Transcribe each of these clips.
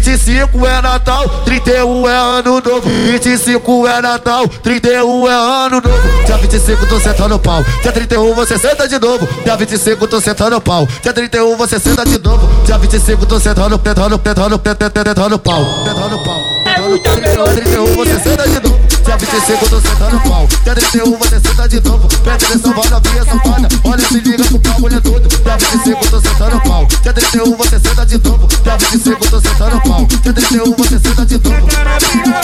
25 é Natal, 31 é ano novo. 25 é Natal, 31 é ano novo. Dia 25 tô sentando pau. Dia 31 você senta de novo. Dia 25 tô sentando pau. Dia 31 você senta de novo. Dia 25 tô sentando, tentando, tentando, tentando, tentando pau. Tentando pau. Dia 31 você senta de novo. Dia 25 tô sentando pau. Dia 31 você senta de novo. Presta atenção, vai novinha safada. Olha, se liga com o pau, mulher tudo. Dia 25 tô sentando pau. Dia 31 você senta de novo. Dia 25 tô sentando pau. Dia 31 você senta de novo.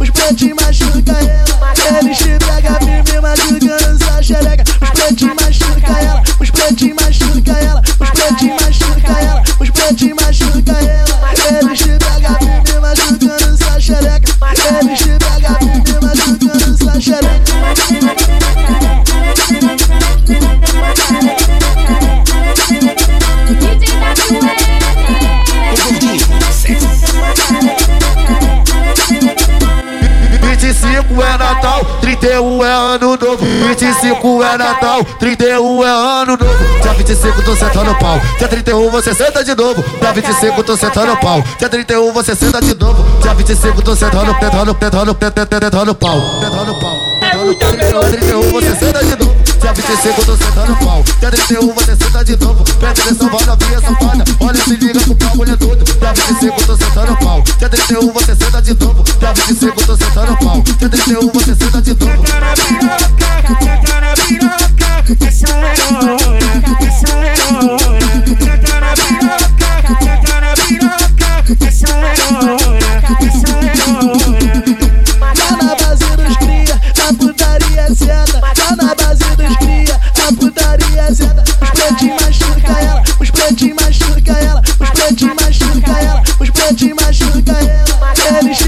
Os pretinhos machuca ela. Eles te pega firme, machucando sua xereca. Os pretinhos machuca ela, os pretinhos machuca ela, os pretinhos machuca ela, os pretinhos machuca ela. 31 é ano novo. 25 é Natal, 31 é ano novo. Dia 25 tô sentando pau. Dia 31 você senta de novo. Dia 25 tô sentando pau. Dia 31 você senta de novo. Dia 25 tô sentando, tentando, tentando, tentando, tentando pau. Tentando pau. Dia 31 você senta de novo. Dia 25 tô sentando pau. Dia 31 você senta de novo. Presta atenção, vai novinha safada. Olha, se liga com o pau, mulher tudo. Dia 25 tô sentando pau. Dia 31 você senta de novo. Dia 25 tô sentando pau. Dia 31 você senta de novo. Tá na base dos cria, na putaria senta. Os pretinhos machuca ela, os pretinhos machuca ela, os pretinhos machuca ela, os pretinhos machuca ela. Eles